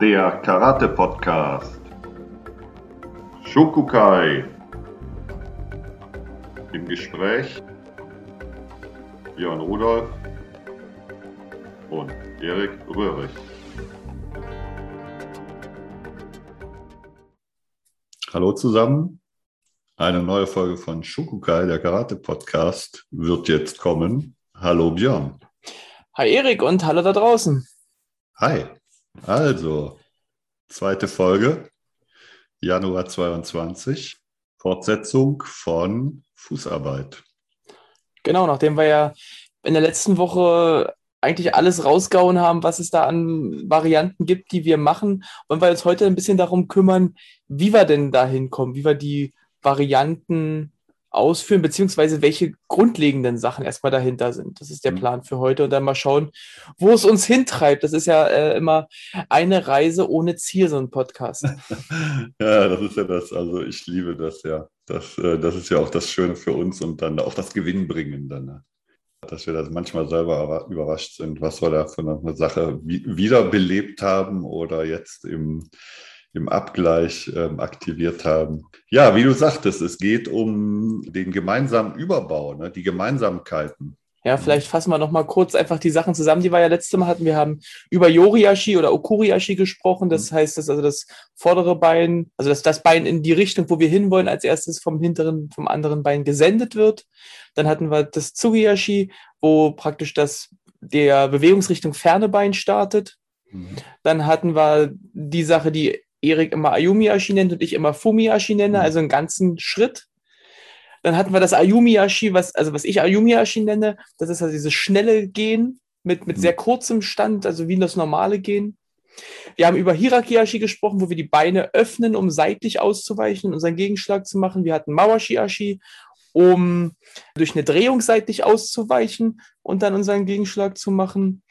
der Karate-Podcast. Shokukai. Im Gespräch Björn Rudolf und Erik Röhrig. Hallo zusammen. Eine neue Folge von Shokukai, der Karate-Podcast, wird jetzt kommen. Hallo Björn. Hi Erik und hallo da draußen. Hi. Also, zweite Folge, Januar 22, Fortsetzung von Fußarbeit. Genau, nachdem wir ja in der letzten Woche eigentlich alles rausgehauen haben, was es da an Varianten gibt, die wir machen, wollen wir uns heute ein bisschen darum kümmern, wie wir denn da hinkommen, wie wir die Varianten ausführen, beziehungsweise welche grundlegenden Sachen erstmal dahinter sind. Das ist der mhm. Plan für heute und dann mal schauen, wo es uns hintreibt. Das ist ja äh, immer eine Reise ohne Ziel, so ein Podcast. ja, das ist ja das. Also ich liebe das ja. Das, äh, das ist ja auch das Schöne für uns und dann auch das Gewinnbringende. Ne? Dass wir das manchmal selber überrascht sind, was wir da für eine Sache wiederbelebt haben oder jetzt im im Abgleich ähm, aktiviert haben. Ja, wie du sagtest, es geht um den gemeinsamen Überbau, ne, die Gemeinsamkeiten. Ja, vielleicht fassen wir noch mal kurz einfach die Sachen zusammen, die wir ja letztes Mal hatten. Wir haben über Yoriashi oder Okuriashi gesprochen. Das mhm. heißt, dass also das vordere Bein, also dass das Bein in die Richtung, wo wir hinwollen, als erstes vom hinteren, vom anderen Bein gesendet wird. Dann hatten wir das Tsugiyashi, wo praktisch das der Bewegungsrichtung ferne Bein startet. Mhm. Dann hatten wir die Sache, die Erik immer Ayumi-Ashi nennt und ich immer Fumi-Ashi nenne, mhm. also einen ganzen Schritt. Dann hatten wir das Ayumi-Ashi, was, also was ich Ayumi-Ashi nenne, das ist also dieses schnelle Gehen mit, mit mhm. sehr kurzem Stand, also wie das normale Gehen. Wir haben über Hiraki-Ashi gesprochen, wo wir die Beine öffnen, um seitlich auszuweichen und unseren Gegenschlag zu machen. Wir hatten Mawashi-Ashi, um durch eine Drehung seitlich auszuweichen und dann unseren Gegenschlag zu machen.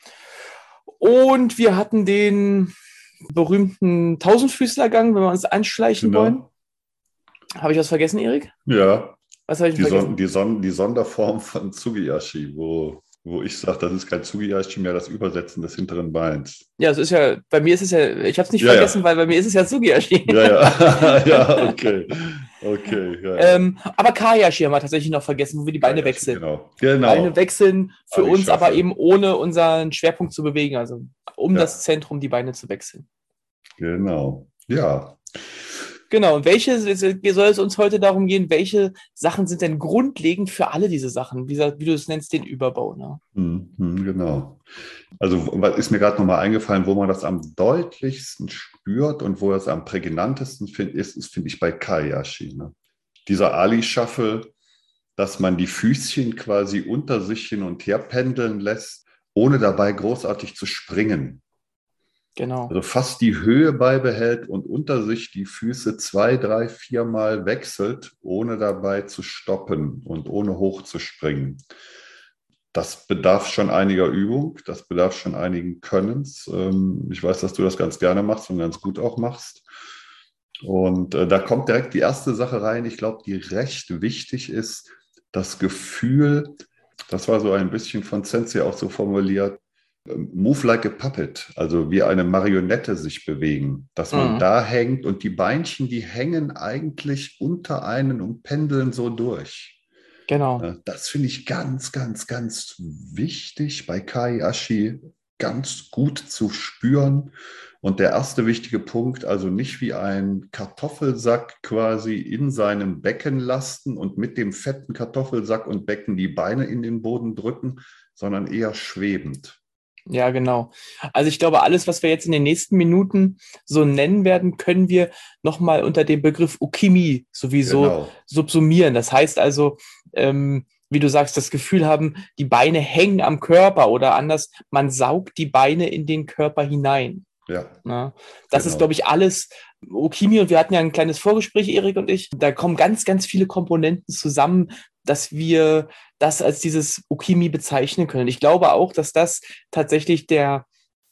Und wir hatten den berühmten Tausendfüßlergang, wenn wir uns anschleichen genau. wollen. Habe ich was vergessen, Erik? Ja. Was habe ich die vergessen? Son die, Son die Sonderform von Tsugiyashi, wo, wo ich sage, das ist kein Tsugiyashi mehr, das Übersetzen des hinteren Beins. Ja, es ist ja, bei mir ist es ja, ich habe es nicht ja, vergessen, ja. weil bei mir ist es ja Tsugiyashi. Ja, ja, ja, okay. Okay, ja, ähm, aber Kayashi haben wir tatsächlich noch vergessen, wo wir die Beine Kayashi, wechseln. Genau. genau. Beine wechseln für aber uns, aber eben ohne unseren Schwerpunkt zu bewegen, also um das Zentrum die Beine zu wechseln. Genau, ja. Genau, und welche soll es uns heute darum gehen, welche Sachen sind denn grundlegend für alle diese Sachen, wie, wie du es nennst, den Überbau? Ne? Mhm, genau. Also was ist mir gerade nochmal eingefallen, wo man das am deutlichsten spürt und wo das am prägnantesten find, ist, ist finde ich bei Kayashi. Ne? Dieser Ali-Shuffle, dass man die Füßchen quasi unter sich hin und her pendeln lässt, ohne dabei großartig zu springen. Genau. Also fast die Höhe beibehält und unter sich die Füße zwei, drei, viermal wechselt, ohne dabei zu stoppen und ohne hochzuspringen. Das bedarf schon einiger Übung, das bedarf schon einigen Könnens. Ähm, ich weiß, dass du das ganz gerne machst und ganz gut auch machst. Und äh, da kommt direkt die erste Sache rein, ich glaube, die recht wichtig ist, das Gefühl, das war so ein bisschen von Sensei auch so formuliert, Move like a puppet, also wie eine Marionette sich bewegen, dass man mhm. da hängt und die Beinchen, die hängen eigentlich unter einen und pendeln so durch. Genau. Das finde ich ganz, ganz, ganz wichtig bei Kai Ashi ganz gut zu spüren. Und der erste wichtige Punkt, also nicht wie ein Kartoffelsack quasi in seinem Becken lasten und mit dem fetten Kartoffelsack und Becken die Beine in den Boden drücken, sondern eher schwebend. Ja, genau. Also ich glaube, alles, was wir jetzt in den nächsten Minuten so nennen werden, können wir nochmal unter dem Begriff Ukimi sowieso genau. subsumieren. Das heißt also, ähm, wie du sagst, das Gefühl haben, die Beine hängen am Körper oder anders, man saugt die Beine in den Körper hinein. Ja. Na, das genau. ist, glaube ich, alles Okimi und wir hatten ja ein kleines Vorgespräch, Erik und ich. Da kommen ganz, ganz viele Komponenten zusammen, dass wir das als dieses Okimi bezeichnen können. Ich glaube auch, dass das tatsächlich der,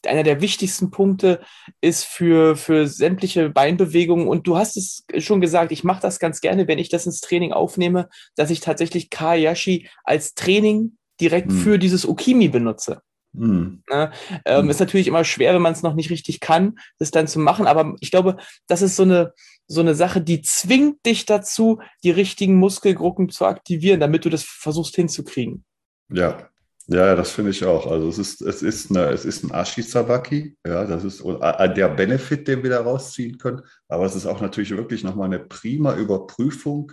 einer der wichtigsten Punkte ist für, für sämtliche Beinbewegungen. Und du hast es schon gesagt, ich mache das ganz gerne, wenn ich das ins Training aufnehme, dass ich tatsächlich Kayashi als Training direkt hm. für dieses Okimi benutze. Mhm. Ne? Ähm, mhm. Ist natürlich immer schwer, wenn man es noch nicht richtig kann, das dann zu machen. Aber ich glaube, das ist so eine, so eine Sache, die zwingt dich dazu, die richtigen Muskelgruppen zu aktivieren, damit du das versuchst hinzukriegen. Ja, ja, das finde ich auch. Also es ist, es ist, eine, es ist ein Ashisabaki, ja, das ist der Benefit, den wir da rausziehen können. Aber es ist auch natürlich wirklich nochmal eine prima Überprüfung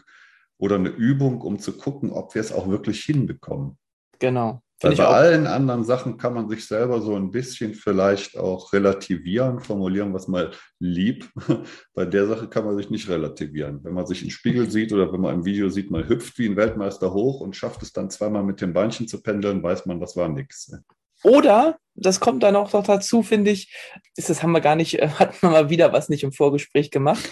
oder eine Übung, um zu gucken, ob wir es auch wirklich hinbekommen. Genau. Weil bei allen anderen Sachen kann man sich selber so ein bisschen vielleicht auch relativieren, formulieren, was mal lieb. Bei der Sache kann man sich nicht relativieren. Wenn man sich im Spiegel sieht oder wenn man im Video sieht, man hüpft wie ein Weltmeister hoch und schafft es dann zweimal mit den Beinchen zu pendeln, weiß man, das war nichts. Oder, das kommt dann auch noch dazu, finde ich, ist, das haben wir gar nicht, äh, hatten wir mal wieder was nicht im Vorgespräch gemacht.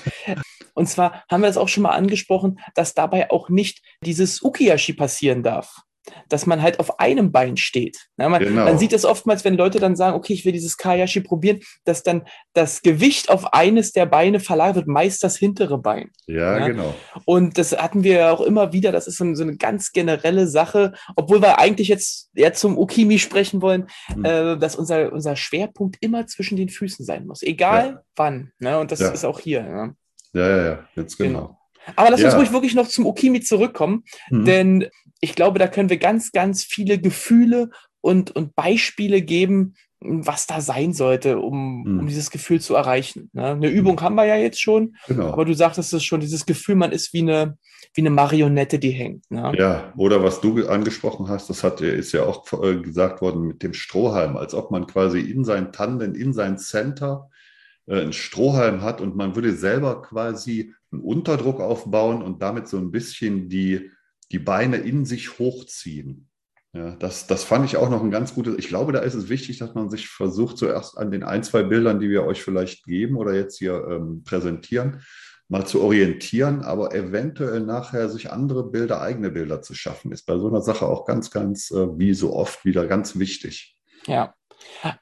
Und zwar haben wir es auch schon mal angesprochen, dass dabei auch nicht dieses Ukiyashi passieren darf dass man halt auf einem Bein steht. Ja, man, genau. man, sieht das oftmals, wenn Leute dann sagen, okay, ich will dieses Kayashi probieren, dass dann das Gewicht auf eines der Beine verlagert wird, meist das hintere Bein. Ja, ja, genau. Und das hatten wir ja auch immer wieder, das ist so, so, eine ganz generelle Sache, obwohl wir eigentlich jetzt eher zum Ukimi sprechen wollen, hm. äh, dass unser, unser Schwerpunkt immer zwischen den Füßen sein muss, egal ja. wann. Ne? Und das ist auch hier. Ja, ja, ja, jetzt genau. genau. Aber lass uns ruhig wirklich noch zum Okimi zurückkommen, mhm. denn ich glaube, da können wir ganz, ganz viele Gefühle und, und Beispiele geben, was da sein sollte, um, mhm. um dieses Gefühl zu erreichen. Ne? Eine Übung haben wir ja jetzt schon, genau. aber du sagtest es schon, dieses Gefühl, man ist wie eine, wie eine Marionette, die hängt. Ne? Ja, oder was du angesprochen hast, das hat, ist ja auch äh, gesagt worden mit dem Strohhalm, als ob man quasi in sein Tanden, in sein Center äh, einen Strohhalm hat und man würde selber quasi einen Unterdruck aufbauen und damit so ein bisschen die, die Beine in sich hochziehen. Ja, das, das fand ich auch noch ein ganz gutes. Ich glaube, da ist es wichtig, dass man sich versucht, zuerst an den ein, zwei Bildern, die wir euch vielleicht geben oder jetzt hier ähm, präsentieren, mal zu orientieren, aber eventuell nachher sich andere Bilder, eigene Bilder zu schaffen, ist bei so einer Sache auch ganz, ganz, äh, wie so oft wieder ganz wichtig. Ja,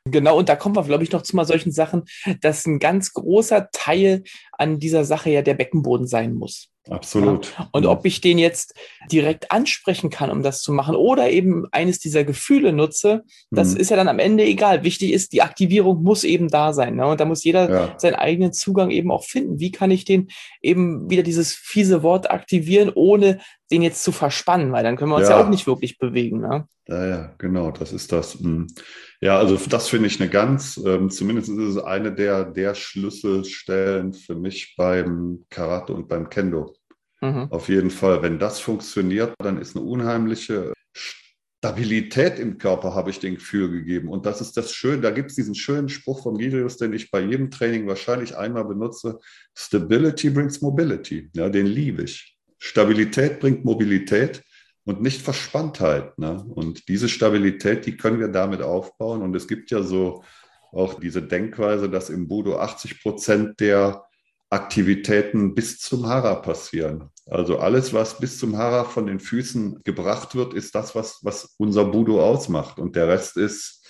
Genau, und da kommen wir, glaube ich, noch zu mal solchen Sachen, dass ein ganz großer Teil an dieser Sache ja der Beckenboden sein muss. Absolut. Ja. Und ob ich den jetzt direkt ansprechen kann, um das zu machen, oder eben eines dieser Gefühle nutze, das mhm. ist ja dann am Ende egal. Wichtig ist, die Aktivierung muss eben da sein. Ne? Und da muss jeder ja. seinen eigenen Zugang eben auch finden. Wie kann ich den eben wieder dieses fiese Wort aktivieren, ohne den jetzt zu verspannen, weil dann können wir uns ja, ja auch nicht wirklich bewegen. Ne? Ja, ja, genau, das ist das. Hm. Ja, also das finde ich eine ganz, ähm, zumindest ist es eine der, der Schlüsselstellen für mich beim Karate und beim Kendo. Mhm. Auf jeden Fall, wenn das funktioniert, dann ist eine unheimliche Stabilität im Körper, habe ich den Gefühl gegeben. Und das ist das Schöne, da gibt es diesen schönen Spruch von Gilius, den ich bei jedem Training wahrscheinlich einmal benutze. Stability brings mobility. Ja, den liebe ich. Stabilität bringt Mobilität und nicht Verspanntheit. Ne? Und diese Stabilität, die können wir damit aufbauen. Und es gibt ja so auch diese Denkweise, dass im Budo 80 Prozent der Aktivitäten bis zum Hara passieren. Also alles, was bis zum Hara von den Füßen gebracht wird, ist das, was, was unser Budo ausmacht. Und der Rest ist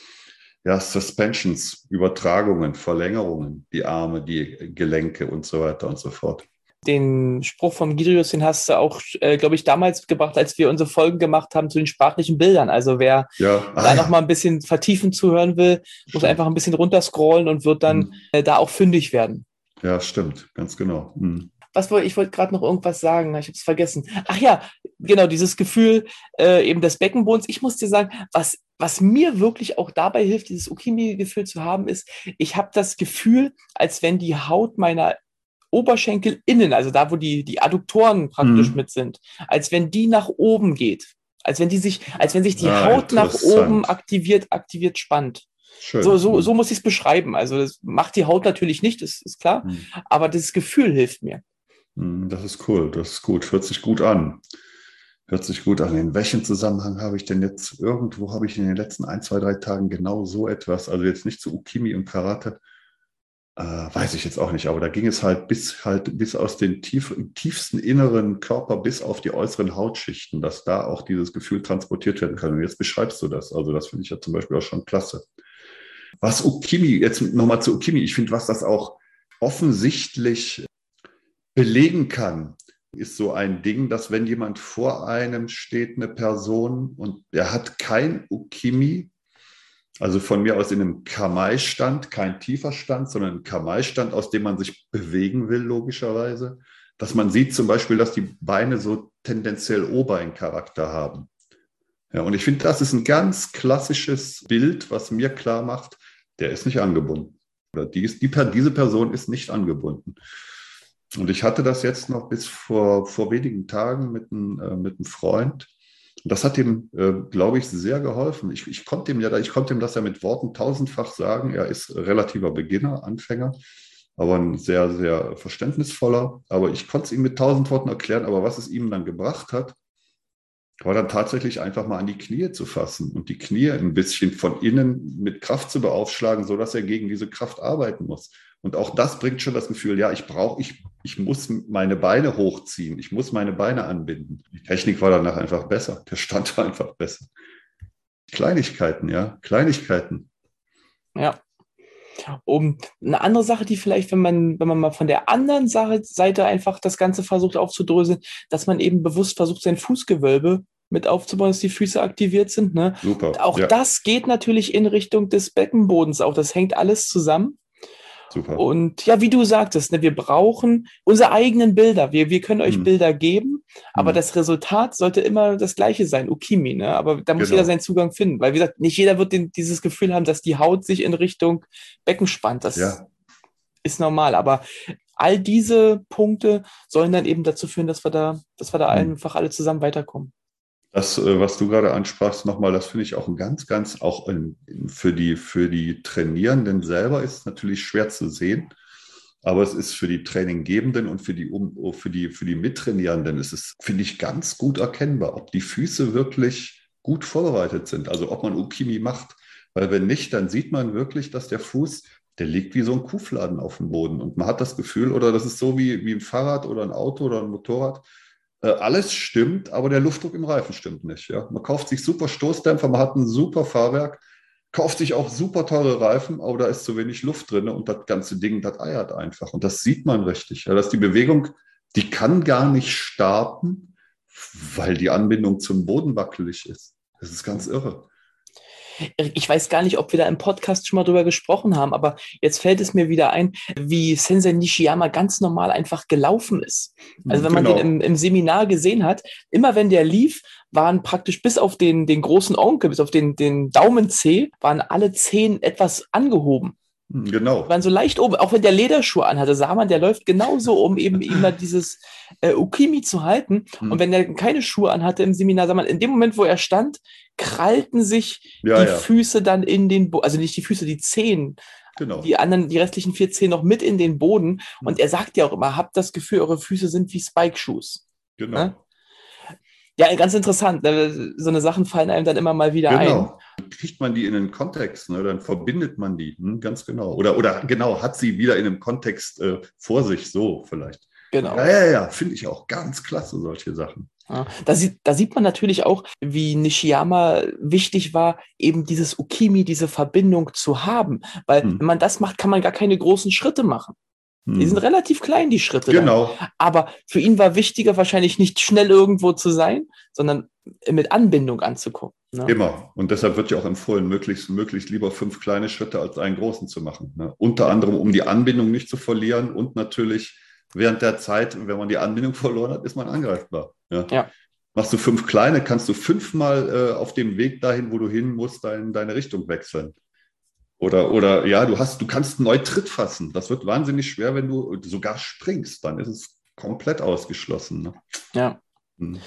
ja Suspensions, Übertragungen, Verlängerungen, die Arme, die Gelenke und so weiter und so fort den Spruch von Gidrius, den hast du auch, äh, glaube ich, damals gebracht, als wir unsere Folgen gemacht haben zu den sprachlichen Bildern. Also wer ja. ah, da noch mal ein bisschen vertiefend zuhören will, muss einfach ein bisschen runterscrollen und wird dann mhm. äh, da auch fündig werden. Ja, stimmt, ganz genau. Mhm. Was wollte ich wollte gerade noch irgendwas sagen, ich habe es vergessen. Ach ja, genau dieses Gefühl äh, eben des Beckenbodens. Ich muss dir sagen, was was mir wirklich auch dabei hilft, dieses Okimi-Gefühl zu haben, ist, ich habe das Gefühl, als wenn die Haut meiner Oberschenkel innen, also da, wo die, die Adduktoren praktisch mhm. mit sind, als wenn die nach oben geht. Als wenn die sich, als wenn sich die ah, Haut nach oben aktiviert, aktiviert spannt. Schön. So, so, so muss ich es beschreiben. Also das macht die Haut natürlich nicht, das ist klar, mhm. aber das Gefühl hilft mir. Mhm, das ist cool, das ist gut, hört sich gut an. Hört sich gut an. In welchem Zusammenhang habe ich denn jetzt, irgendwo habe ich in den letzten ein, zwei, drei Tagen genau so etwas, also jetzt nicht zu Ukimi und Karate, äh, weiß ich jetzt auch nicht, aber da ging es halt bis halt bis aus den tief, tiefsten inneren Körper bis auf die äußeren Hautschichten, dass da auch dieses Gefühl transportiert werden kann. Und jetzt beschreibst du das. Also das finde ich ja zum Beispiel auch schon klasse. Was Ukimi, jetzt nochmal zu Ukimi, ich finde, was das auch offensichtlich belegen kann, ist so ein Ding, dass wenn jemand vor einem steht, eine Person, und er hat kein Ukimi, Also von mir aus in einem Kamai-Stand, kein tiefer Stand, sondern ein Kamai-Stand, aus dem man sich bewegen will, logischerweise. Dass man sieht zum Beispiel, dass die Beine so tendenziell Obein-Charakter haben. Ja, und ich finde, das ist ein ganz klassisches Bild, was mir klar macht, der ist nicht angebunden. Oder die ist, die, diese Person ist nicht angebunden. Und ich hatte das jetzt noch bis vor, vor wenigen Tagen mit, ein, äh, mit einem Freund. Und das hat ihm, äh, glaube ich, sehr geholfen. Ich, ich, konnte ihm ja, ich konnte ihm das ja mit Worten tausendfach sagen. Er ist relativer Beginner, Anfänger, aber ein sehr, sehr verständnisvoller. Aber ich konnte es ihm mit tausend Worten erklären. Aber was es ihm dann gebracht hat, war dann tatsächlich einfach mal an die Knie zu fassen und die Knie ein bisschen von innen mit Kraft zu beaufschlagen, sodass er gegen diese Kraft arbeiten muss. Und auch das bringt schon das Gefühl, ja, ich brauche, ich, ich muss meine Beine hochziehen, ich muss meine Beine anbinden. Die Technik war danach einfach besser, der Stand war einfach besser. Kleinigkeiten, ja, Kleinigkeiten. Ja. Um eine andere Sache, die vielleicht, wenn man, wenn man mal von der anderen Seite einfach das Ganze versucht aufzudröseln, dass man eben bewusst versucht, sein Fußgewölbe mit aufzubauen, dass die Füße aktiviert sind. Ne? Super. Auch ja. das geht natürlich in Richtung des Beckenbodens auch. Das hängt alles zusammen. Super. Und ja, wie du sagtest, ne, wir brauchen unsere eigenen Bilder. Wir, wir können euch hm. Bilder geben, aber hm. das Resultat sollte immer das gleiche sein, Ukimi. Ne? Aber da muss genau. jeder seinen Zugang finden, weil wie gesagt, nicht jeder wird den, dieses Gefühl haben, dass die Haut sich in Richtung Becken spannt. Das ja. ist normal. Aber all diese Punkte sollen dann eben dazu führen, dass wir da, dass wir da hm. einfach alle zusammen weiterkommen. Das, äh, was du gerade ansprachst, nochmal, das finde ich auch ein ganz, ganz, auch für, die, für die Trainierenden selber ist es natürlich schwer zu sehen. Aber es ist für die Traininggebenden und für die, für die, für die Mittrainierenden ist es, finde ich, ganz gut erkennbar, ob die Füße wirklich gut vorbereitet sind. Also ob man Ukimi macht. Weil wenn nicht, dann sieht man wirklich, dass der Fuß, der liegt wie so ein Kuhfladen auf dem Boden. Und man hat das Gefühl, oder das ist so wie, wie ein Fahrrad oder ein Auto oder ein Motorrad alles stimmt, aber der Luftdruck im Reifen stimmt nicht. Ja? Man kauft sich super Stoßdämpfer, man hat ein super Fahrwerk, kauft sich auch super teure Reifen, aber da ist zu wenig Luft drin und das ganze Ding, das eiert einfach. Und das sieht man richtig. Ja? Dass die Bewegung, die kann gar nicht starten, weil die Anbindung zum Boden wackelig ist. Das ist ganz irre ich weiß gar nicht, ob wir da im Podcast schon mal drüber gesprochen haben, aber jetzt fällt es mir wieder ein, wie Sensei Nishiyama ganz normal einfach gelaufen ist. Also wenn man genau. den im, im, Seminar gesehen hat, immer wenn der lief, waren praktisch bis auf den, den großen Onkel, bis auf den, den Daumenzeh, waren alle Zehen etwas angehoben. Genau. Waren so leicht oben, auch wenn der Lederschuhe anhatte, sah man, der läuft genauso, um eben immer dieses äh, Ukimi zu halten. Mhm. Und wenn er keine Schuhe anhatte im Seminar, sah man, in dem Moment, wo er stand, krallten sich ja, die ja. Füße dann in den Boden, also nicht die Füße, die Zehen. Genau. Die anderen, die restlichen vier Zehen noch mit in den Boden. Mhm. Und er sagt ja auch immer, habt das Gefühl, eure Füße sind wie Spike-Shoes. Genau. Ne? Ja, ganz interessant. Ne? So eine Sachen fallen einem dann immer mal wieder genau. ein. Kriegt man die in einen Kontext, ne? dann verbindet man die, hm, ganz genau. Oder, oder genau, hat sie wieder in einem Kontext äh, vor sich, so vielleicht. Genau. Ja, ja, ja, finde ich auch ganz klasse, solche Sachen. Ja, da, sieht, da sieht man natürlich auch, wie Nishiyama wichtig war, eben dieses Ukimi, diese Verbindung zu haben. Weil hm. wenn man das macht, kann man gar keine großen Schritte machen. Die hm. sind relativ klein, die Schritte. Genau. Dann. Aber für ihn war wichtiger wahrscheinlich nicht schnell irgendwo zu sein, sondern mit Anbindung anzugucken. Ne? Immer. Und deshalb wird ja auch empfohlen, möglichst, möglichst lieber fünf kleine Schritte als einen großen zu machen. Ne? Unter anderem, um die Anbindung nicht zu verlieren und natürlich während der Zeit, wenn man die Anbindung verloren hat, ist man angreifbar. Ja. ja. Machst du fünf kleine, kannst du fünfmal äh, auf dem Weg dahin, wo du hin musst, dein, deine Richtung wechseln. Oder, oder ja, du hast, du kannst neu Tritt fassen. Das wird wahnsinnig schwer, wenn du sogar springst. Dann ist es komplett ausgeschlossen. Ne? Ja. Hm.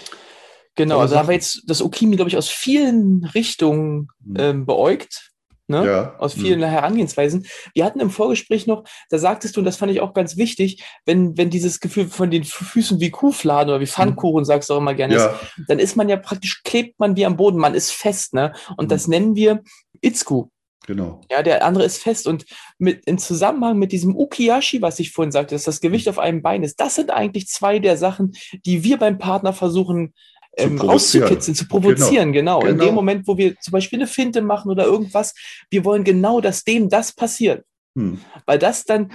Genau, also haben wir jetzt das Okimi, glaube ich, aus vielen Richtungen hm. ähm, beäugt. Ne? Ja. Aus vielen hm. Herangehensweisen. Wir hatten im Vorgespräch noch, da sagtest du, und das fand ich auch ganz wichtig, wenn, wenn dieses Gefühl von den Füßen wie Kuhfladen oder wie Pfannkuchen, hm. sagst du auch immer gerne, ja. ist, dann ist man ja praktisch, klebt man wie am Boden, man ist fest, ne? Und hm. das nennen wir Itzku. Genau. Ja, der andere ist fest. Und mit, im Zusammenhang mit diesem Ukiyashi, was ich vorhin sagte, dass das Gewicht auf einem Bein ist, das sind eigentlich zwei der Sachen, die wir beim Partner versuchen ähm, auszukitzeln, zu provozieren. Genau. genau. In dem genau. Moment, wo wir zum Beispiel eine Finte machen oder irgendwas, wir wollen genau, dass dem das passiert. Hm. Weil das dann,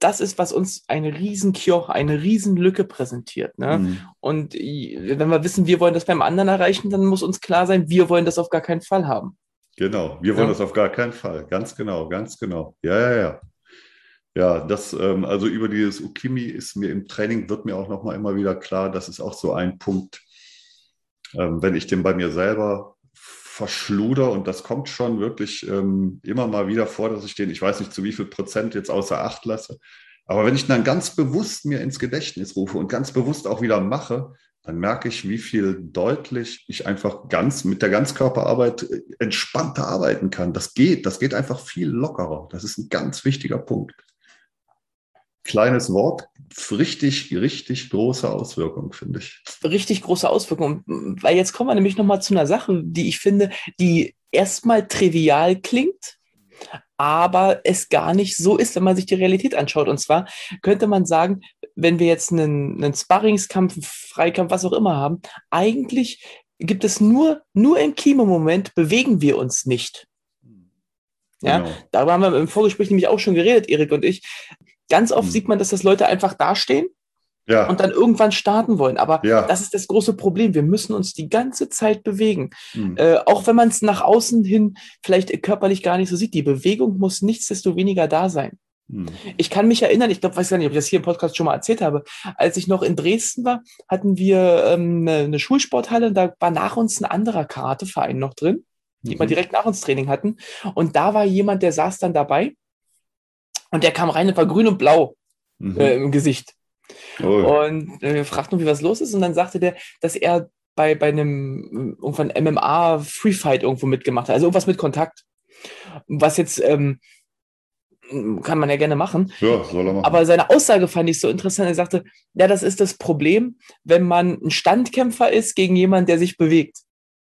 das ist, was uns eine riesen Kioch, eine riesen Lücke präsentiert. Ne? Hm. Und wenn wir wissen, wir wollen das beim anderen erreichen, dann muss uns klar sein, wir wollen das auf gar keinen Fall haben. Genau, wir wollen ja. das auf gar keinen Fall. Ganz genau, ganz genau. Ja, ja, ja. Ja, das, ähm, also über dieses Ukimi ist mir im Training, wird mir auch nochmal immer wieder klar, das ist auch so ein Punkt, ähm, wenn ich den bei mir selber verschluder und das kommt schon wirklich ähm, immer mal wieder vor, dass ich den, ich weiß nicht zu wie viel Prozent jetzt außer Acht lasse, aber wenn ich dann ganz bewusst mir ins Gedächtnis rufe und ganz bewusst auch wieder mache, dann merke ich, wie viel deutlich ich einfach ganz mit der Ganzkörperarbeit äh, entspannter arbeiten kann. Das geht, das geht einfach viel lockerer. Das ist ein ganz wichtiger Punkt. Kleines Wort, richtig, richtig große Auswirkung, finde ich. Richtig große Auswirkung. Weil jetzt kommen wir nämlich nochmal zu einer Sache, die ich finde, die erstmal trivial klingt, aber es gar nicht so ist, wenn man sich die Realität anschaut. Und zwar könnte man sagen, wenn wir jetzt einen, einen Sparringskampf, einen Freikampf, was auch immer haben, eigentlich gibt es nur, nur im Chemo-Moment bewegen wir uns nicht. Ja, genau. darüber haben wir im Vorgespräch nämlich auch schon geredet, Erik und ich. Ganz oft hm. sieht man, dass das Leute einfach dastehen ja. und dann irgendwann starten wollen. Aber ja. das ist das große Problem. Wir müssen uns die ganze Zeit bewegen. Mhm. Äh, auch wenn man es nach außen hin vielleicht körperlich gar nicht so sieht. Die Bewegung muss nichtsdestoweniger da sein. Mhm. Ich kann mich erinnern, ich glaube, weiß gar nicht, ob ich das hier im Podcast schon mal erzählt habe. Als ich noch in Dresden war, hatten wir ähm, eine, eine Schulsporthalle und da war nach uns ein anderer Karateverein noch drin, die mhm. wir direkt nach uns Training hatten. Und da war jemand, der saß dann dabei und der kam rein und war grün und blau mhm. äh, im Gesicht. Oh. Und äh, wir fragten, wie was los ist. Und dann sagte der, dass er bei, bei einem irgendwann MMA Free Fight irgendwo mitgemacht hat. Also irgendwas mit Kontakt. Was jetzt ähm, kann man ja gerne machen. Ja, soll er machen. Aber seine Aussage fand ich so interessant. Er sagte, ja, das ist das Problem, wenn man ein Standkämpfer ist gegen jemanden, der sich bewegt.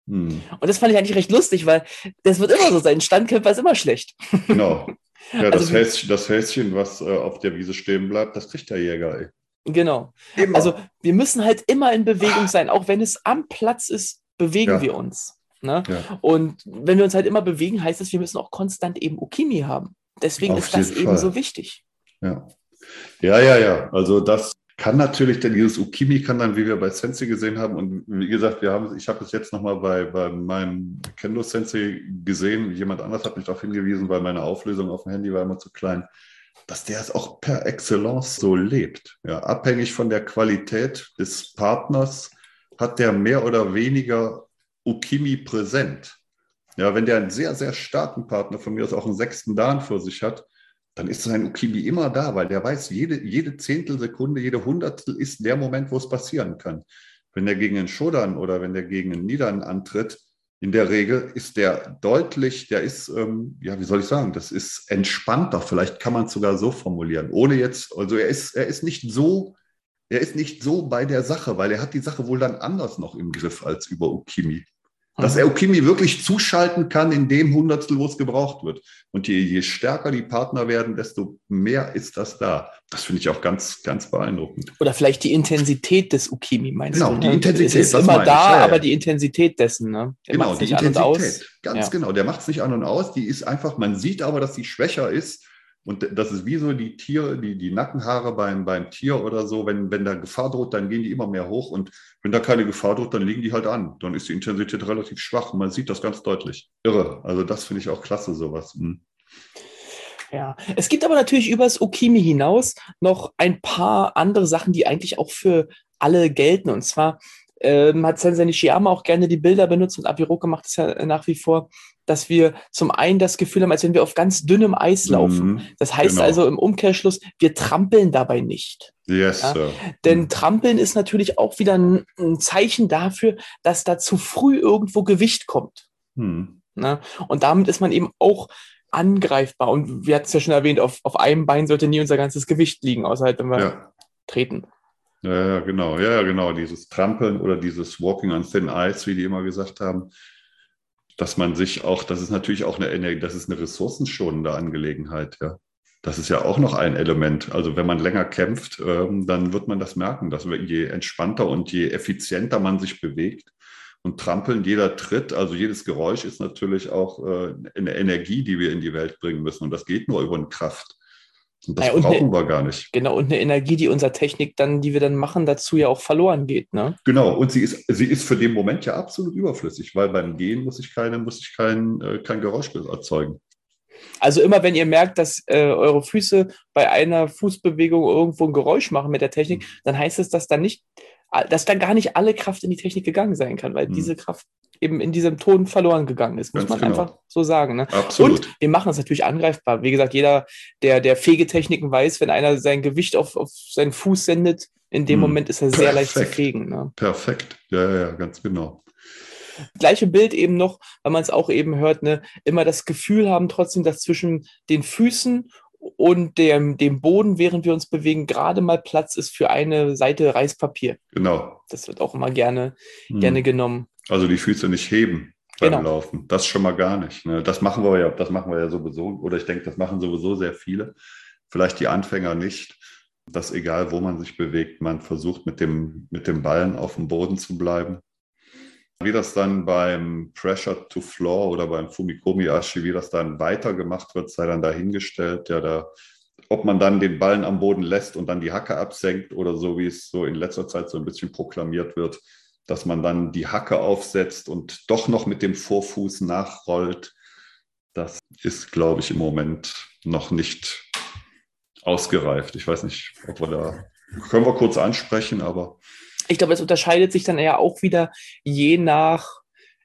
Hm. Und das fand ich eigentlich recht lustig, weil das wird immer so sein. Ein Standkämpfer ist immer schlecht. Genau. Ja, das, also, Häschen, das Häschen, was äh, auf der Wiese stehen bleibt, das kriegt der Jäger. Ey. Genau. Immer. Also wir müssen halt immer in Bewegung sein, auch wenn es am Platz ist, bewegen ja. wir uns. Ne? Ja. Und wenn wir uns halt immer bewegen, heißt das, wir müssen auch konstant eben Okimi haben. Deswegen Auf ist das Fall. eben so wichtig. Ja. ja, ja, ja. Also das kann natürlich, denn dieses Ukimi kann dann, wie wir bei Sensei gesehen haben, und wie gesagt, wir haben, ich habe es jetzt nochmal bei, bei meinem Kendo Sensei gesehen, jemand anders hat mich darauf hingewiesen, weil meine Auflösung auf dem Handy war immer zu klein dass der es auch per Excellence so lebt. Ja, abhängig von der Qualität des Partners hat der mehr oder weniger Ukimi präsent. Ja, wenn der einen sehr, sehr starken Partner, von mir aus auch einen sechsten Dan vor sich hat, dann ist sein Ukimi immer da, weil der weiß, jede, jede Zehntelsekunde, jede Hundertstel ist der Moment, wo es passieren kann. Wenn der gegen einen Shodan oder wenn der gegen einen Nidan antritt, in der Regel ist der deutlich, der ist, ähm, ja, wie soll ich sagen, das ist entspannter. Vielleicht kann man es sogar so formulieren, ohne jetzt, also er ist, er ist nicht so, er ist nicht so bei der Sache, weil er hat die Sache wohl dann anders noch im Griff als über Ukimi dass er Ukimi wirklich zuschalten kann in dem Hundertstel, wo es gebraucht wird. Und je, je stärker die Partner werden, desto mehr ist das da. Das finde ich auch ganz, ganz beeindruckend. Oder vielleicht die Intensität des Ukimi, meinst genau, du? Genau, die Intensität. Es ist immer da, ja. aber die Intensität dessen, ne? Der genau, die Intensität. Ganz ja. genau. Der macht es nicht an und aus. Die ist einfach, man sieht aber, dass sie schwächer ist und das ist wie so die Tiere, die, die Nackenhaare beim, beim Tier oder so. Wenn, wenn da Gefahr droht, dann gehen die immer mehr hoch. Und wenn da keine Gefahr droht, dann liegen die halt an. Dann ist die Intensität relativ schwach. Und man sieht das ganz deutlich. Irre. Also das finde ich auch klasse, sowas. Hm. Ja, es gibt aber natürlich über das Okimi hinaus noch ein paar andere Sachen, die eigentlich auch für alle gelten. Und zwar ähm, hat Sensei Nishiyama auch gerne die Bilder benutzt und Abiroke macht es ja nach wie vor dass wir zum einen das Gefühl haben, als wenn wir auf ganz dünnem Eis laufen. Mhm, das heißt genau. also im Umkehrschluss, wir trampeln dabei nicht. Yes, ja? Sir. Denn mhm. Trampeln ist natürlich auch wieder ein, ein, Zeichen dafür, dass da zu früh irgendwo Gewicht kommt. Mhm. Ne? Und damit ist man eben auch angreifbar. Und wir hatten es ja schon erwähnt, auf, auf einem Bein sollte nie unser ganzes Gewicht liegen, außer halt, wenn wir ja. treten. Ja, genau, ja, genau. Dieses Trampeln oder dieses Walking on Thin Ice, wie die immer gesagt haben, dass man sich auch, das ist natürlich auch eine, das ist eine ressourcenschonende Angelegenheit, ja. Das ist ja auch noch ein Element. Also wenn man länger kämpft, ähm, dann wird man das merken, dass je entspannter und je effizienter man sich bewegt und trampeln, jeder Tritt, also jedes Geräusch ist natürlich auch äh, eine Energie, die wir in die Welt bringen müssen. Und das geht nur über eine Kraft. Und das ja, und brauchen eine, wir gar nicht. Genau, und eine Energie, die unserer Technik dann, die wir dann machen, dazu ja auch verloren geht. Ne? Genau, und sie ist, sie ist für den Moment ja absolut überflüssig, weil beim Gehen muss ich, keine, muss ich kein, äh, kein Geräusch erzeugen. Also immer wenn ihr merkt, dass äh, eure Füße bei einer Fußbewegung irgendwo ein Geräusch machen mit der Technik, dann heißt es, dass dann nicht, dass da gar nicht alle Kraft in die Technik gegangen sein kann, weil hm. diese Kraft eben in diesem Ton verloren gegangen ist, muss Ganz man genau. einfach so sagen. Ne? Absolut. Und wir machen das natürlich angreifbar. Wie gesagt, jeder, der, der Fegetechniken weiß, wenn einer sein Gewicht auf, auf seinen Fuß sendet, in dem hm. Moment ist er sehr leicht zu fegen. Ne? Perfekt, ja, ja, ganz genau. Gleiche Bild eben noch, weil man es auch eben hört, ne, immer das Gefühl haben trotzdem, dass zwischen den Füßen und dem, dem Boden, während wir uns bewegen, gerade mal Platz ist für eine Seite Reispapier. Genau. Das wird auch immer gerne, hm. gerne genommen. Also die Füße nicht heben beim genau. Laufen. Das schon mal gar nicht. Ne? Das machen wir ja, das machen wir ja sowieso, oder ich denke, das machen sowieso sehr viele. Vielleicht die Anfänger nicht. Dass egal, wo man sich bewegt, man versucht mit dem, mit dem Ballen auf dem Boden zu bleiben. Wie das dann beim Pressure to Floor oder beim Fumikomi Ashi, wie das dann weitergemacht wird, sei dann dahingestellt. Ja, da, ob man dann den Ballen am Boden lässt und dann die Hacke absenkt oder so, wie es so in letzter Zeit so ein bisschen proklamiert wird, dass man dann die Hacke aufsetzt und doch noch mit dem Vorfuß nachrollt. Das ist, glaube ich, im Moment noch nicht ausgereift. Ich weiß nicht, ob wir da, können wir kurz ansprechen, aber ich glaube, es unterscheidet sich dann eher auch wieder je nach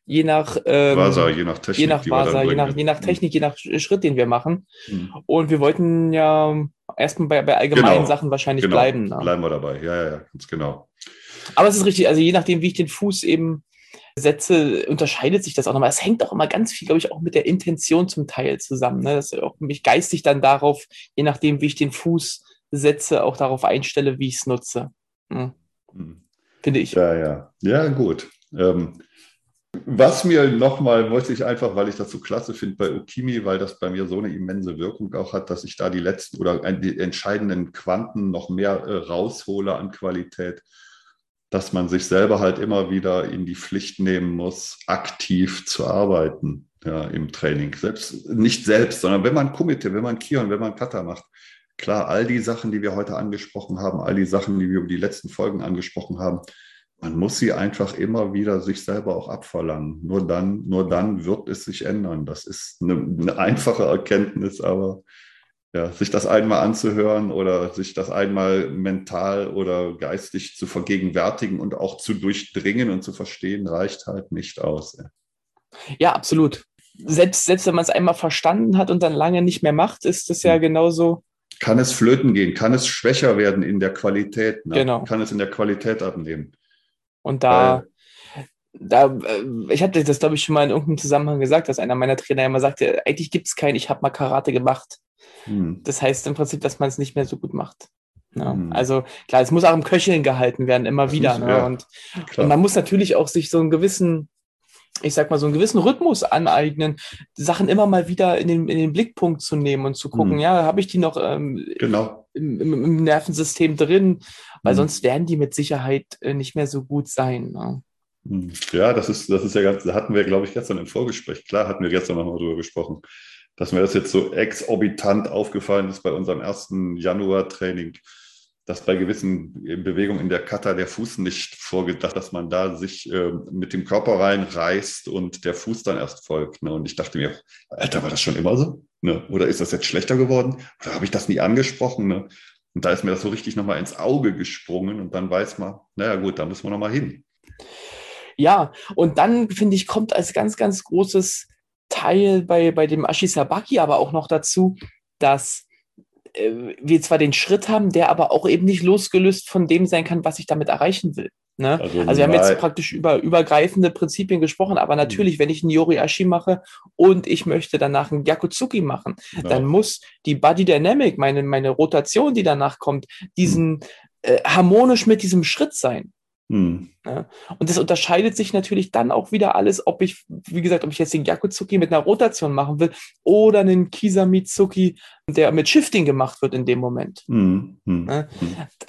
je nach ähm, Vasa, je nach Technik, je nach, Vasa, je nach, je nach Technik, mhm. je nach Schritt, den wir machen. Mhm. Und wir wollten ja erstmal bei, bei allgemeinen genau. Sachen wahrscheinlich genau. bleiben. Ne? Bleiben wir dabei, ja, ja, ganz genau. Aber es ist richtig, also je nachdem, wie ich den Fuß eben setze, unterscheidet sich das auch nochmal. Es hängt auch immer ganz viel, glaube ich, auch mit der Intention zum Teil zusammen. Ne? Dass ich auch mich geistig dann darauf, je nachdem, wie ich den Fuß setze, auch darauf einstelle, wie ich es nutze. Mhm. Mhm finde ich. Ja, ja. Ja, gut. Ähm, was mir nochmal, wollte ich einfach, weil ich das so klasse finde bei Ukimi, weil das bei mir so eine immense Wirkung auch hat, dass ich da die letzten oder die entscheidenden Quanten noch mehr äh, raushole an Qualität, dass man sich selber halt immer wieder in die Pflicht nehmen muss, aktiv zu arbeiten ja, im Training. Selbst, nicht selbst, sondern wenn man Kumite, wenn man Kion, wenn man Kata macht, Klar, all die Sachen, die wir heute angesprochen haben, all die Sachen, die wir über die letzten Folgen angesprochen haben, man muss sie einfach immer wieder sich selber auch abverlangen. Nur dann, nur dann wird es sich ändern. Das ist eine, eine einfache Erkenntnis, aber ja, sich das einmal anzuhören oder sich das einmal mental oder geistig zu vergegenwärtigen und auch zu durchdringen und zu verstehen, reicht halt nicht aus. Ja, absolut. Selbst, selbst wenn man es einmal verstanden hat und dann lange nicht mehr macht, ist es ja hm. genauso kann es flöten gehen, kann es schwächer werden in der Qualität, ne? genau. kann es in der Qualität abnehmen. Und da, Weil, da äh, ich hatte das, glaube ich, schon mal in irgendeinem Zusammenhang gesagt, dass einer meiner Trainer immer sagte, eigentlich gibt es keinen, ich habe mal Karate gemacht. Hm. Das heißt im Prinzip, dass man es nicht mehr so gut macht. Ja, ne? hm. Also klar, es muss auch im Köcheln gehalten werden, immer das wieder. Muss, ne? ja, und, und, man muss natürlich auch sich so einen gewissen ich sag mal, so einen gewissen Rhythmus aneignen, Sachen immer mal wieder in den, in den Blickpunkt zu nehmen und zu gucken, mhm. ja, habe ich die noch ähm, genau. im, im, im, Nervensystem drin, weil mhm. sonst werden die mit Sicherheit äh, nicht mehr so gut sein. Ne? Mhm. Ja, das ist, das ist ja ganz, da hatten wir, glaube ich, gestern im Vorgespräch, klar hatten wir gestern nochmal drüber gesprochen, dass mir das jetzt so exorbitant aufgefallen ist bei unserem ersten Januar-Training dass bei gewissen Bewegungen in der Kata der Fuß nicht vorgedacht, dass man da sich äh, mit dem Körper reinreißt und der Fuß dann erst folgt. Ne? Und ich dachte mir, Alter, war das schon immer so? Ne? Oder ist das jetzt schlechter geworden? Oder habe ich das nie angesprochen? Ne? Und da ist mir das so richtig nochmal ins Auge gesprungen und dann weiß man, naja gut, da müssen wir nochmal hin. Ja, und dann finde ich, kommt als ganz, ganz großes Teil bei, bei dem Ashisabaki aber auch noch dazu, dass wir zwar den Schritt haben, der aber auch eben nicht losgelöst von dem sein kann, was ich damit erreichen will. Ne? Also, also, wir haben jetzt praktisch über übergreifende Prinzipien gesprochen, aber natürlich, mhm. wenn ich einen Yori-Ashi mache und ich möchte danach einen Gyakutsuki machen, ja. dann muss die Body Dynamic, meine, meine Rotation, die danach kommt, diesen äh, harmonisch mit diesem Schritt sein. Hm. Ja, und das unterscheidet sich natürlich dann auch wieder alles, ob ich, wie gesagt, ob ich jetzt den Gyakutsuki mit einer Rotation machen will oder einen Kisamitsuki, der mit Shifting gemacht wird in dem Moment. Hm. Hm. Ja,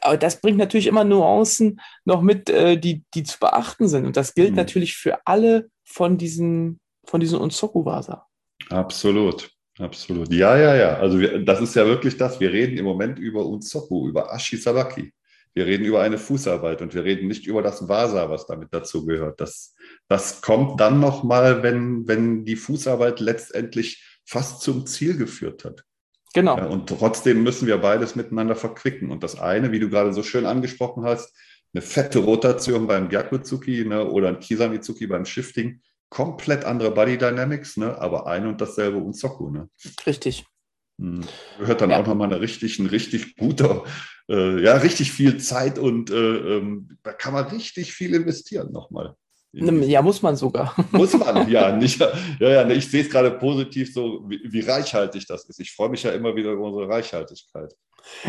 aber das bringt natürlich immer Nuancen noch mit, äh, die, die zu beachten sind. Und das gilt hm. natürlich für alle von diesen, von diesen Unsoku-Wasa. Absolut. Absolut. Ja, ja, ja. Also wir, das ist ja wirklich das. Wir reden im Moment über Unzoku, über Ashisabaki. Wir reden über eine Fußarbeit und wir reden nicht über das Vasa, was damit dazu gehört. Das, das kommt dann nochmal, wenn, wenn die Fußarbeit letztendlich fast zum Ziel geführt hat. Genau. Ja, und trotzdem müssen wir beides miteinander verquicken. Und das eine, wie du gerade so schön angesprochen hast, eine fette Rotation beim Gyakutsuki ne, oder ein Kisamizuki beim Shifting, komplett andere Body Dynamics, ne, aber ein und dasselbe Unsoku. Ne? Richtig. Hm. Gehört dann ja. auch nochmal eine richtig, ein richtig guter, äh, ja, richtig viel Zeit und äh, ähm, da kann man richtig viel investieren nochmal. Ja, muss man sogar. Muss man, ja. Nicht, ja, ja ich sehe es gerade positiv, so wie, wie, reichhaltig das ist. Ich freue mich ja immer wieder über unsere Reichhaltigkeit.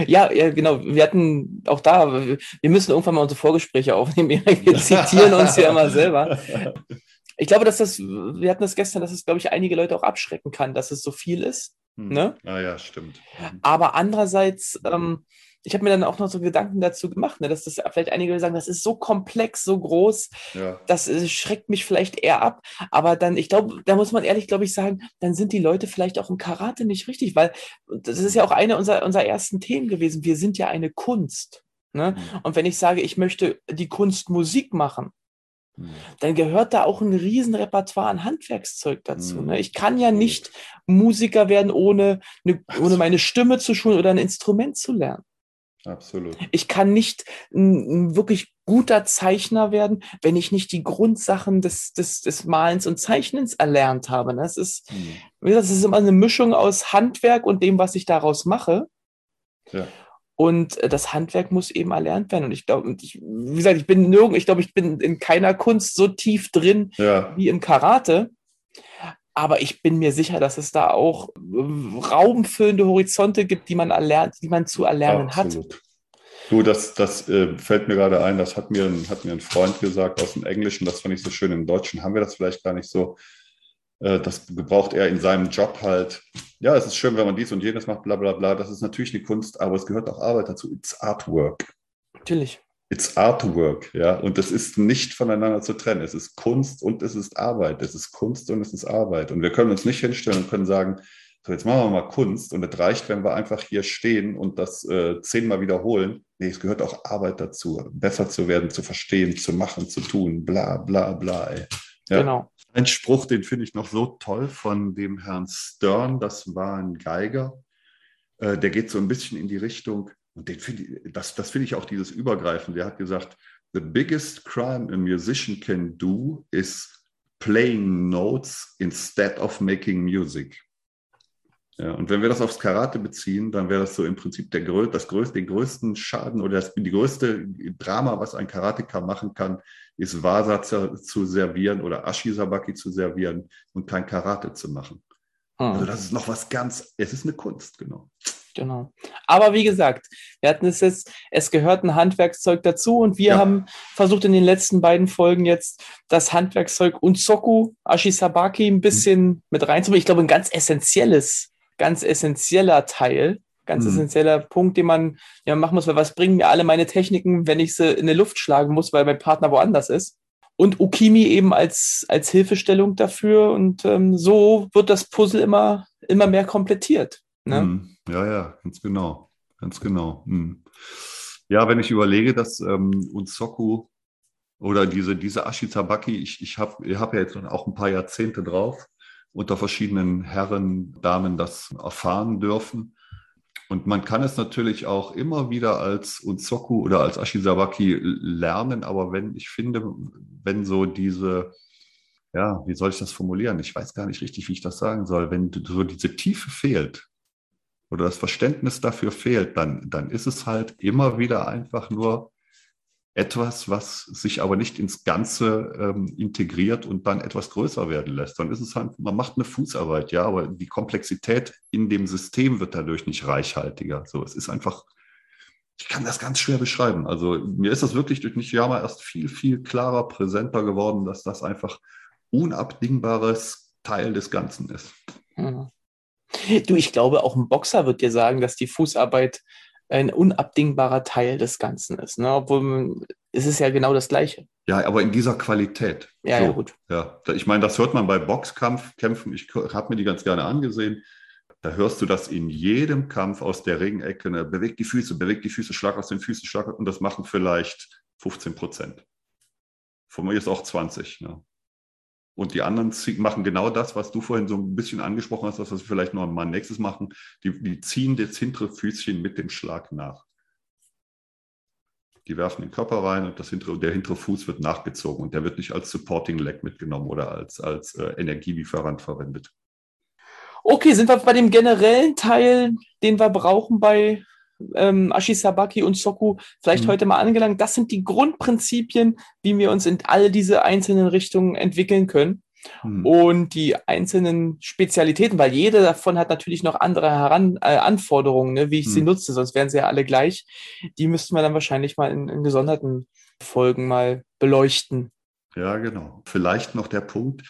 Ja, ja, genau. Wir hatten auch da, wir müssen irgendwann mal unsere Vorgespräche aufnehmen. Wir zitieren uns ja immer selber. Ich glaube, dass das, wir hatten das gestern, dass es, glaube ich, einige Leute auch abschrecken kann, dass es so viel ist. Hm. Ne? Ah ja, stimmt. Aber andererseits, ähm, ich habe mir dann auch noch so Gedanken dazu gemacht, ne, dass das vielleicht einige sagen, das ist so komplex, so groß, ja. das äh, schreckt mich vielleicht eher ab. Aber dann, ich glaube, da muss man ehrlich, glaube ich, sagen, dann sind die Leute vielleicht auch im Karate nicht richtig, weil das ist ja auch eine unserer, unserer ersten Themen gewesen. Wir sind ja eine Kunst. Ne? Mhm. Und wenn ich sage, ich möchte die Kunst Musik machen, mhm. Dann gehört da auch ein riesen Repertoire an Handwerkszeug dazu. Mhm. Ne? Ich kann ja nicht Musiker werden, ohne, eine, ohne meine Stimme zu schulen oder ein Instrument zu lernen. Absolut. Ich kann nicht ein, wirklich guter Zeichner werden, wenn ich nicht die Grundsachen des, des, des Malens und Zeichnens erlernt habe. Das ist, mhm. das ist immer eine Mischung aus Handwerk und dem, was ich daraus mache. Ja. Und äh, das Handwerk muss eben erlernt werden. Und ich glaube, ich, wie gesagt, ich bin nirgend, ich glaube, ich bin in keiner Kunst so tief drin ja. wie im Karate. Aber ich bin mir sicher, dass es da auch äh, raumfüllende Horizonte gibt, die man erlernt, die man zu erlernen Absolut. hat. Du, das, das äh, fällt mir gerade ein, das hat mir, ein, hat mir ein Freund gesagt aus dem Englischen, das fand ich so schön. Im Deutschen haben wir das vielleicht gar nicht so. Äh, das gebraucht er in seinem Job halt. Ja, es ist schön, wenn man dies und jenes macht, bla bla bla. Das ist natürlich eine Kunst, aber es gehört auch Arbeit dazu. It's Artwork. Natürlich. It's Artwork, ja. Und das ist nicht voneinander zu trennen. Es ist Kunst und es ist Arbeit. Es ist Kunst und es ist Arbeit. Und wir können uns nicht hinstellen und können sagen, so jetzt machen wir mal Kunst und es reicht, wenn wir einfach hier stehen und das äh, zehnmal wiederholen. Nee, es gehört auch Arbeit dazu, besser zu werden, zu verstehen, zu machen, zu tun, bla bla bla. Ey. Ja. Genau. Ein Spruch, den finde ich noch so toll von dem Herrn Stern, das war ein Geiger. Äh, der geht so ein bisschen in die Richtung, und den find ich, das, das finde ich auch dieses Übergreifende. Der hat gesagt, the biggest crime a musician can do is playing notes instead of making music. Ja, und wenn wir das aufs Karate beziehen, dann wäre das so im Prinzip der, das größte, den größten Schaden oder das, die größte Drama, was ein Karateka machen kann, ist Vasa zu, servieren oder Ashisabaki zu servieren und kein Karate zu machen. Hm. Also das ist noch was ganz, es ist eine Kunst, genau. Genau. Aber wie gesagt, wir hatten es jetzt, es gehört ein Handwerkszeug dazu und wir ja. haben versucht in den letzten beiden Folgen jetzt das Handwerkszeug Unsoku Ashisabaki ein bisschen mhm. mit reinzubringen. Ich glaube, ein ganz essentielles, ganz essentieller Teil, ganz mhm. essentieller Punkt, den man ja machen muss, weil was bringen mir alle meine Techniken, wenn ich sie in die Luft schlagen muss, weil mein Partner woanders ist? Und Ukimi eben als, als Hilfestellung dafür und ähm, so wird das Puzzle immer, immer mehr komplettiert. Ne? Mhm. Ja, ja, ganz genau. Ganz genau. Hm. Ja, wenn ich überlege, dass ähm, Unsoku oder diese, diese Ashitabaki, ich, ich habe ich hab ja jetzt auch ein paar Jahrzehnte drauf, unter verschiedenen Herren, Damen das erfahren dürfen. Und man kann es natürlich auch immer wieder als Unsoku oder als Ashisabaki lernen, aber wenn ich finde, wenn so diese, ja, wie soll ich das formulieren? Ich weiß gar nicht richtig, wie ich das sagen soll. Wenn so diese Tiefe fehlt, oder das Verständnis dafür fehlt, dann, dann ist es halt immer wieder einfach nur etwas, was sich aber nicht ins Ganze ähm, integriert und dann etwas größer werden lässt. Dann ist es halt, man macht eine Fußarbeit, ja, aber die Komplexität in dem System wird dadurch nicht reichhaltiger. So, es ist einfach, ich kann das ganz schwer beschreiben. Also mir ist das wirklich durch Nishiyama erst viel, viel klarer, präsenter geworden, dass das einfach unabdingbares Teil des Ganzen ist. Mhm. Du, ich glaube, auch ein Boxer wird dir sagen, dass die Fußarbeit ein unabdingbarer Teil des Ganzen ist. Ne? Obwohl es ist ja genau das Gleiche. Ja, aber in dieser Qualität. Ja, so, ja gut. Ja, ich meine, das hört man bei Boxkampfkämpfen. Ich habe mir die ganz gerne angesehen. Da hörst du das in jedem Kampf aus der Ringecke. Ne? Bewegt die Füße, bewegt die Füße, schlag aus den Füßen, schlag. Und das machen vielleicht 15 Prozent. Von mir ist auch 20. Ne? Und die anderen machen genau das, was du vorhin so ein bisschen angesprochen hast, was wir vielleicht noch mal nächstes machen. Die, die ziehen das hintere Füßchen mit dem Schlag nach. Die werfen den Körper rein und das hintere, der hintere Fuß wird nachgezogen und der wird nicht als Supporting Leg mitgenommen oder als, als äh, Energielieferant verwendet. Okay, sind wir bei dem generellen Teil, den wir brauchen bei ähm, Ashisabaki und Soku, vielleicht mhm. heute mal angelangt. Das sind die Grundprinzipien, wie wir uns in all diese einzelnen Richtungen entwickeln können. Mhm. Und die einzelnen Spezialitäten, weil jede davon hat natürlich noch andere Heran äh, Anforderungen, ne, wie ich mhm. sie nutze, sonst wären sie ja alle gleich. Die müssten wir dann wahrscheinlich mal in, in gesonderten Folgen mal beleuchten. Ja, genau. Vielleicht noch der Punkt,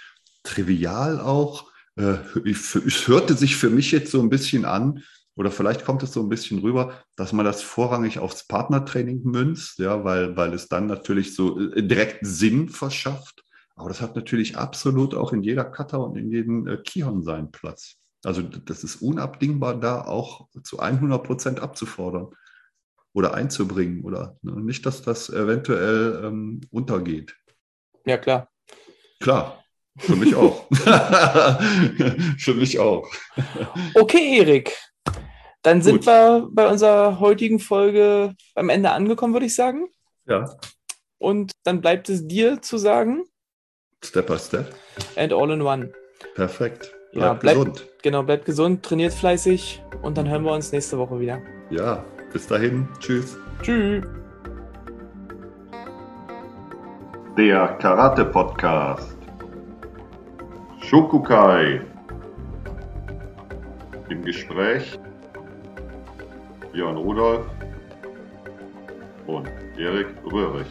trivial auch, äh, es hörte sich für mich jetzt so ein bisschen an, oder vielleicht kommt es so ein bisschen rüber, dass man das vorrangig aufs Partnertraining münzt, ja, weil, weil es dann natürlich so äh, direkt Sinn verschafft. Aber das hat natürlich absolut auch in jeder Kata und in jedem äh, Kihon seinen Platz. Also das ist unabdingbar, da auch zu 100 Prozent abzufordern oder einzubringen oder ne, nicht, dass das eventuell ähm, untergeht. Ja, klar. Klar, für mich auch. Für mich auch. Okay, Erik. Dann sind Gut. wir bei unserer heutigen Folge am Ende angekommen, würde ich sagen. Ja. Und dann bleibt es dir zu sagen. Step by step. And all in one. Perfekt. Bleib ja, bleibt, gesund. Genau, bleibt gesund, trainiert fleißig und dann hören wir uns nächste Woche wieder. Ja, bis dahin. Tschüss. Tschüss. Der Karate Podcast. Shokukai. Im Gespräch Björn Rudolf und Erik Röhrig.